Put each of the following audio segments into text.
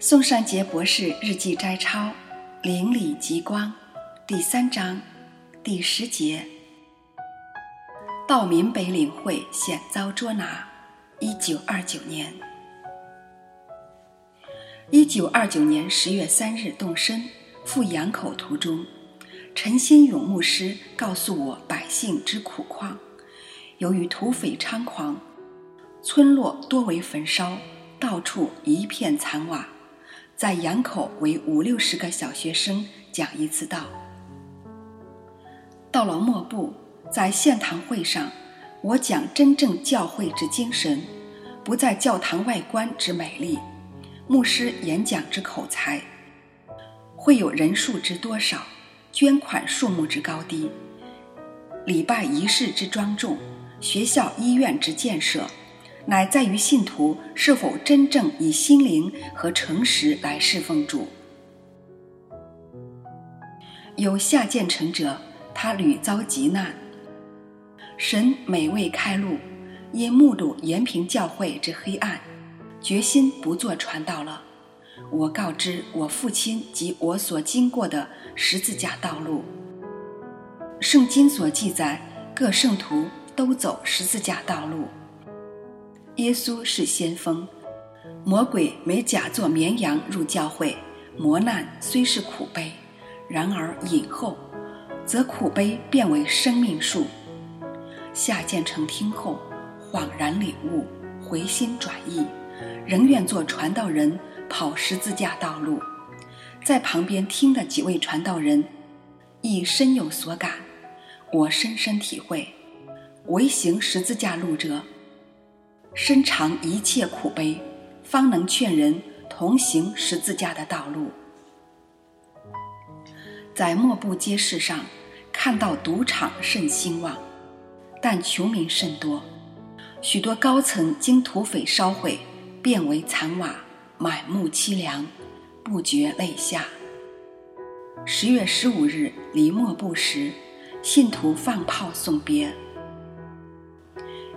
宋善杰博士日记摘抄，《邻里极光》第三章第十节：道民北领会险遭捉拿。一九二九年，一九二九年十月三日动身赴阳口途中，陈新勇牧师告诉我百姓之苦况。由于土匪猖狂，村落多为焚烧，到处一片残瓦。在阳口为五六十个小学生讲一次道。到了末部，在献堂会上，我讲真正教会之精神，不在教堂外观之美丽，牧师演讲之口才，会有人数之多少，捐款数目之高低，礼拜仪式之庄重，学校医院之建设。乃在于信徒是否真正以心灵和诚实来侍奉主。有下贱臣者，他屡遭极难，神每未开路，因目睹延平教会之黑暗，决心不做传道了。我告知我父亲及我所经过的十字架道路。圣经所记载，各圣徒都走十字架道路。耶稣是先锋，魔鬼没假作绵羊入教会，磨难虽是苦悲，然而隐后，则苦悲变为生命树。夏建成听后恍然领悟，回心转意，仍愿做传道人，跑十字架道路。在旁边听的几位传道人，亦深有所感。我深深体会，唯行十字架路者。深尝一切苦悲，方能劝人同行十字架的道路。在莫布街市上，看到赌场甚兴旺，但穷民甚多，许多高层经土匪烧毁，变为残瓦，满目凄凉，不觉泪下。十月十五日离莫布时，信徒放炮送别。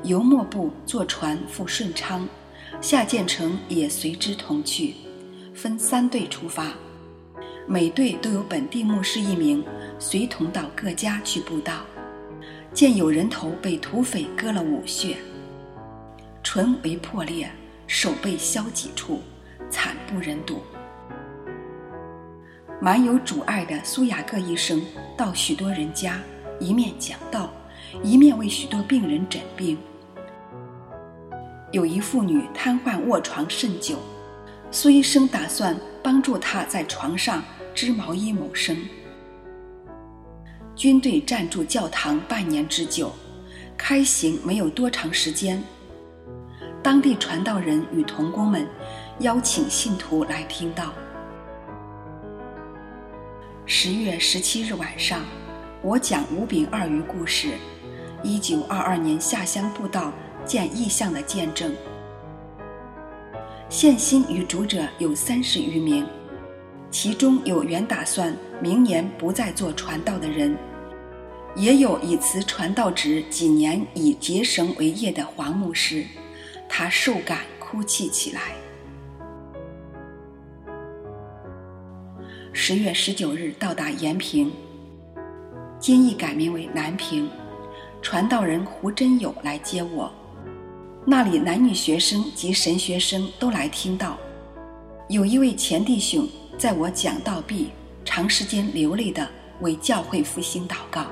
由莫部坐船赴顺昌，夏建成也随之同去，分三队出发，每队都有本地牧师一名，随同到各家去布道。见有人头被土匪割了五穴，唇为破裂，手被削几处，惨不忍睹。满有主爱的苏雅各医生到许多人家，一面讲道。一面为许多病人诊病。有一妇女瘫痪卧床甚久，苏医生打算帮助她在床上织毛衣谋生。军队暂住教堂半年之久，开行没有多长时间，当地传道人与童工们邀请信徒来听道。十月十七日晚上，我讲五饼二鱼故事。一九二二年下乡布道见异象的见证，现心与主者有三十余名，其中有原打算明年不再做传道的人，也有以辞传道职几年以结绳为业的黄牧师，他受感哭泣起来。十月十九日到达延平，今亦改名为南平。传道人胡真友来接我，那里男女学生及神学生都来听到。有一位前弟兄在我讲道毕，长时间流泪的为教会复兴祷告。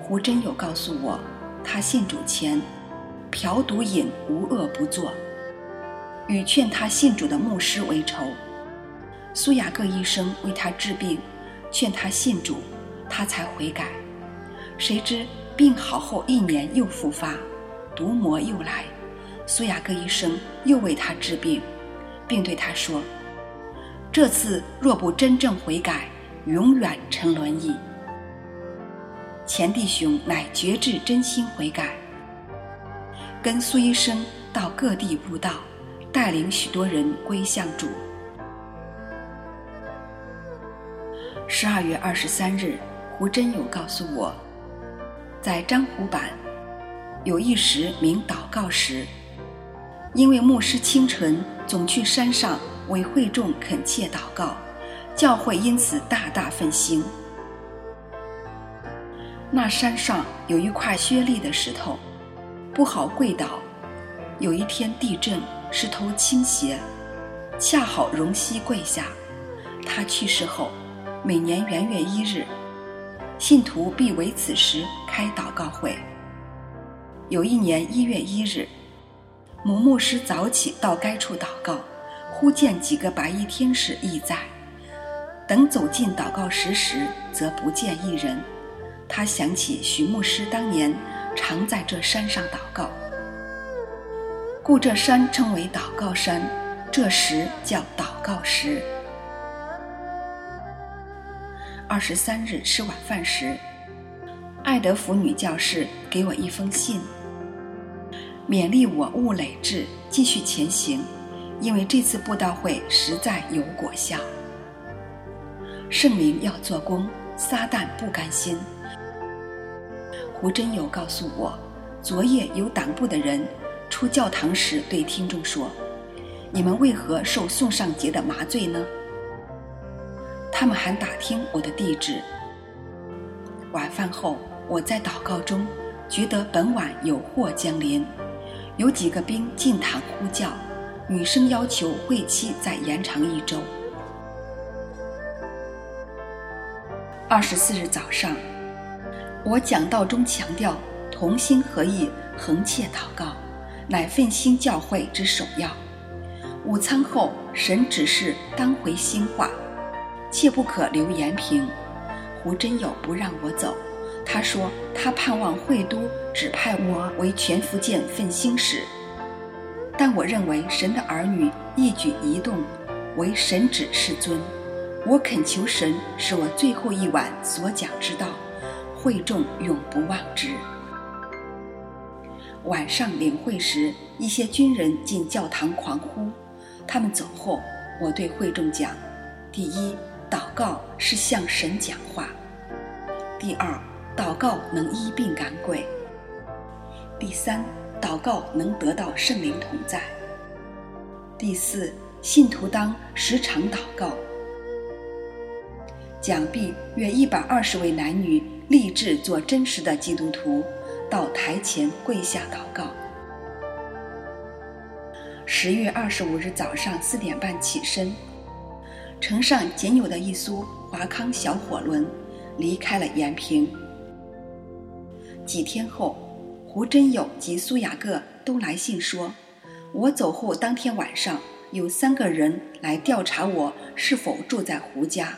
胡真友告诉我，他信主前，嫖赌饮无恶不作，与劝他信主的牧师为仇。苏雅各医生为他治病，劝他信主，他才悔改。谁知。病好后一年又复发，毒魔又来，苏雅各医生又为他治病，并对他说：“这次若不真正悔改，永远沉沦矣。”钱弟兄乃绝志真心悔改，跟苏医生到各地布道，带领许多人归向主。十二月二十三日，胡真友告诉我。在漳湖版，有一时名祷告时，因为牧师清晨总去山上为会众恳切祷告，教会因此大大复兴。那山上有一块削砾的石头，不好跪倒。有一天地震，石头倾斜，恰好容西跪下。他去世后，每年元月一日，信徒必为此时开祷告会。有一年一月一日，母牧师早起到该处祷告，忽见几个白衣天使亦在。等走进祷告室时，则不见一人。他想起徐牧师当年常在这山上祷告，故这山称为祷告山，这石叫祷告石。二十三日吃晚饭时，爱德福女教士给我一封信。勉励我勿累志，继续前行，因为这次布道会实在有果效。圣灵要做工，撒旦不甘心。胡真友告诉我，昨夜有党部的人出教堂时对听众说：“你们为何受宋尚节的麻醉呢？”他们还打听我的地址。晚饭后，我在祷告中觉得本晚有祸将临。有几个兵进堂呼叫，女生要求会期再延长一周。二十四日早上，我讲道中强调同心合意、恒切祷告，乃奋兴教会之首要。午餐后，神指示当回兴化，切不可留延平。胡真友不让我走。他说：“他盼望会都指派我为全福建奋兴使，但我认为神的儿女一举一动为神指示尊。我恳求神使我最后一晚所讲之道，会众永不忘之。”晚上领会时，一些军人进教堂狂呼。他们走后，我对会众讲：“第一，祷告是向神讲话；第二。”祷告能医病赶鬼。第三，祷告能得到圣灵同在。第四，信徒当时常祷告。讲毕，约一百二十位男女立志做真实的基督徒，到台前跪下祷告。十月二十五日早上四点半起身，乘上仅有的一艘华康小火轮，离开了延平。几天后，胡真友及苏雅各都来信说，我走后当天晚上有三个人来调查我是否住在胡家。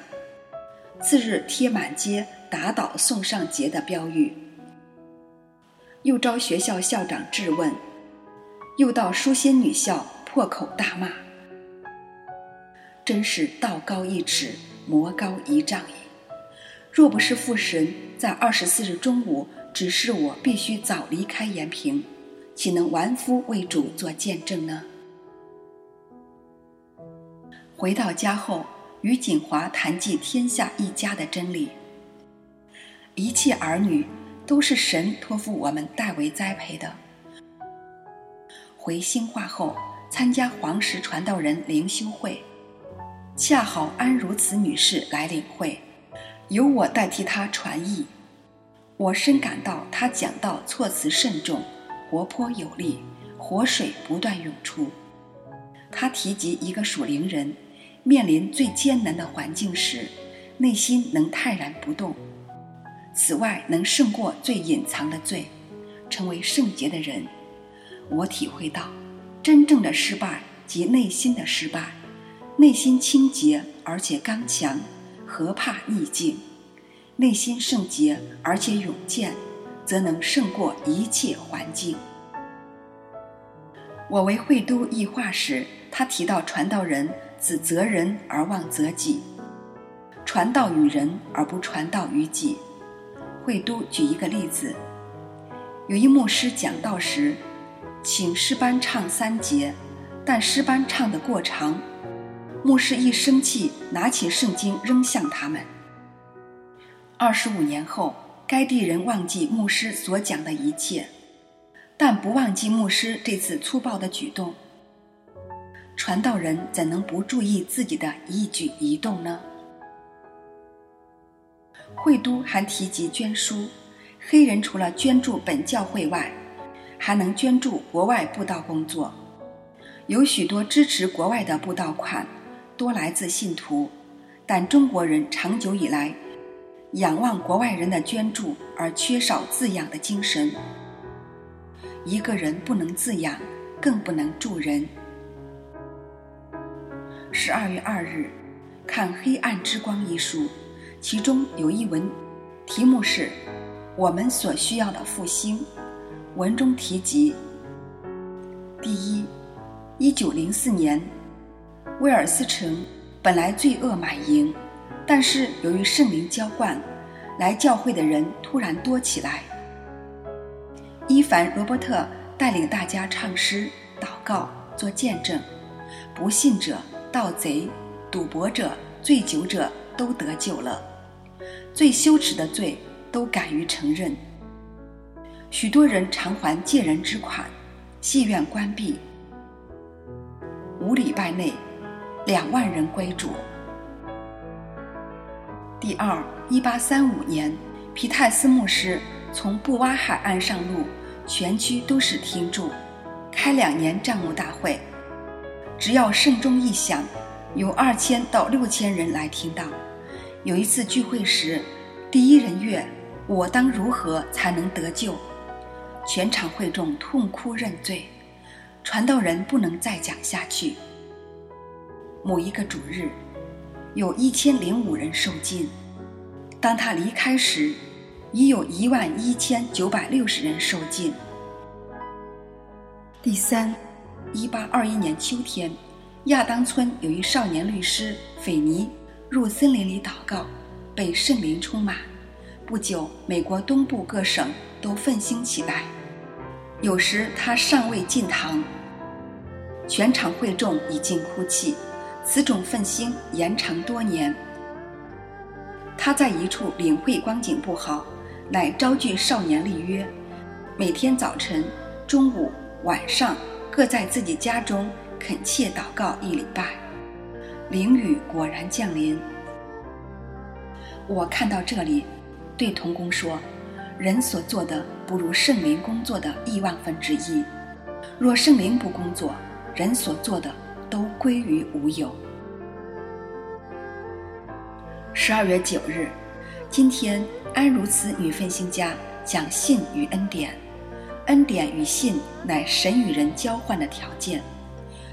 次日贴满街打倒宋尚杰的标语，又招学校校长质问，又到书仙女校破口大骂，真是道高一尺，魔高一丈也。若不是父神在二十四日中午。指示我必须早离开延平，岂能完夫为主做见证呢？回到家后，与锦华谈及天下一家的真理。一切儿女都是神托付我们代为栽培的。回兴化后，参加黄石传道人灵修会，恰好安如此女士来领会，由我代替她传译。我深感到她讲到措辞慎重，活泼有力，活水不断涌出。他提及一个属灵人面临最艰难的环境时，内心能泰然不动。此外，能胜过最隐藏的罪，成为圣洁的人。我体会到，真正的失败及内心的失败。内心清洁而且刚强，何怕逆境？内心圣洁而且勇健，则能胜过一切环境。我为会都译话时，他提到传道人只责人而忘责己，传道于人而不传道于己。会都举一个例子：有一牧师讲道时，请诗班唱三节，但诗班唱得过长，牧师一生气，拿起圣经扔向他们。二十五年后，该地人忘记牧师所讲的一切，但不忘记牧师这次粗暴的举动。传道人怎能不注意自己的一举一动呢？会都还提及捐书，黑人除了捐助本教会外，还能捐助国外布道工作。有许多支持国外的布道款，多来自信徒，但中国人长久以来仰望国外人的捐助而缺少自养的精神。一个人不能自养，更不能助人。十二月二日，看《黑暗之光》一书，其中有一文，题目是《我们所需要的复兴》。文中提及：第一，一九零四年，威尔斯城本来罪恶满盈，但是由于圣灵浇灌，来教会的人突然多起来。伊凡·罗伯特带领大家唱诗、祷告、做见证，不信者、盗贼、赌博者、醉酒者都得救了，最羞耻的罪都敢于承认。许多人偿还借人之款，戏院关闭。五礼拜内，两万人归主。第二，一八三五年，皮泰斯牧师从布洼海岸上路。全区都是听众，开两年账目大会，只要圣钟一响，有二千到六千人来听到。有一次聚会时，第一人乐“我当如何才能得救”，全场会众痛哭认罪，传道人不能再讲下去。某一个主日，有一千零五人受浸，当他离开时。已有一万一千九百六十人受禁。第三，一八二一年秋天，亚当村有一少年律师斐尼入森林里祷告，被圣灵充满。不久，美国东部各省都奋兴起来。有时他尚未进堂，全场会众已经哭泣。此种奋心延长多年。他在一处领会光景不好。乃招聚少年立约，每天早晨、中午、晚上各在自己家中恳切祷告一礼拜。灵雨果然降临。我看到这里，对童工说：“人所做的不如圣灵工作的亿万分之一。若圣灵不工作，人所做的都归于无有。”十二月九日。今天，安如此女分心家讲信与恩典，恩典与信乃神与人交换的条件。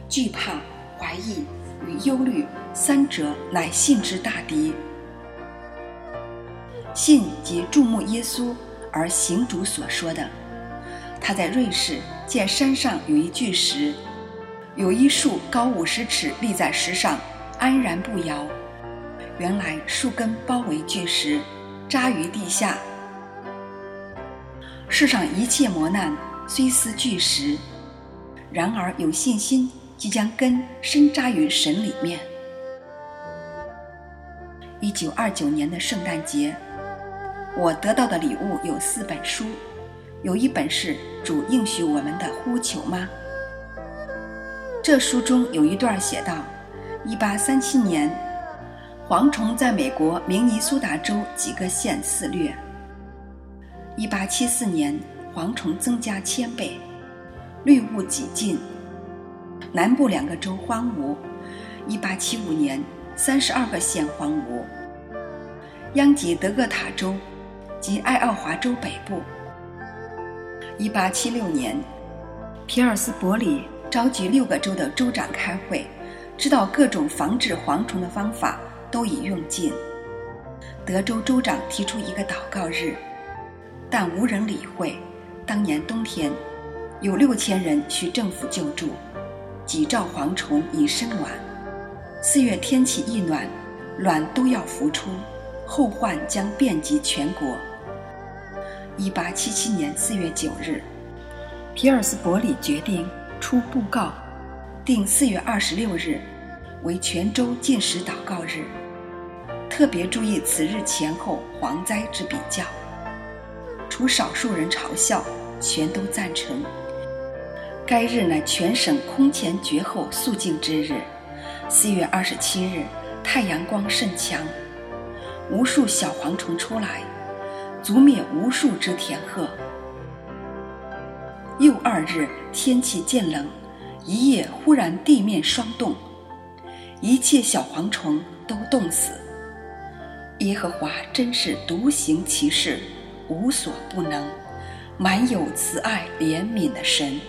惧怕、怀疑与忧虑三者乃信之大敌。信即注目耶稣而行主所说的。他在瑞士见山上有一巨石，有一树高五十尺立在石上，安然不摇。原来树根包围巨石，扎于地下。世上一切磨难虽似巨石，然而有信心，即将根深扎于神里面。一九二九年的圣诞节，我得到的礼物有四本书，有一本是《主应许我们的呼求吗》。这书中有一段写道：一八三七年。蝗虫在美国明尼苏达州几个县肆虐。1874年，蝗虫增加千倍，绿雾几近，南部两个州荒芜。1875年，三十二个县荒芜，殃及德克塔州及爱奥华州北部。1876年，皮尔斯伯里召集六个州的州长开会，知道各种防治蝗虫的方法。都已用尽。德州州长提出一个祷告日，但无人理会。当年冬天，有六千人需政府救助，几兆蝗虫已生卵。四月天气一暖，卵都要孵出，后患将遍及全国。一八七七年四月九日，皮尔斯伯里决定出布告，定四月二十六日。为全州禁食祷告日，特别注意此日前后蝗灾之比较。除少数人嘲笑，全都赞成。该日乃全省空前绝后肃静之日。四月二十七日，太阳光甚强，无数小蝗虫出来，足灭无数只田鹤。又二日，天气渐冷，一夜忽然地面霜冻，一切小蝗虫都冻死。耶和华真是独行其事，无所不能，满有慈爱怜悯的神。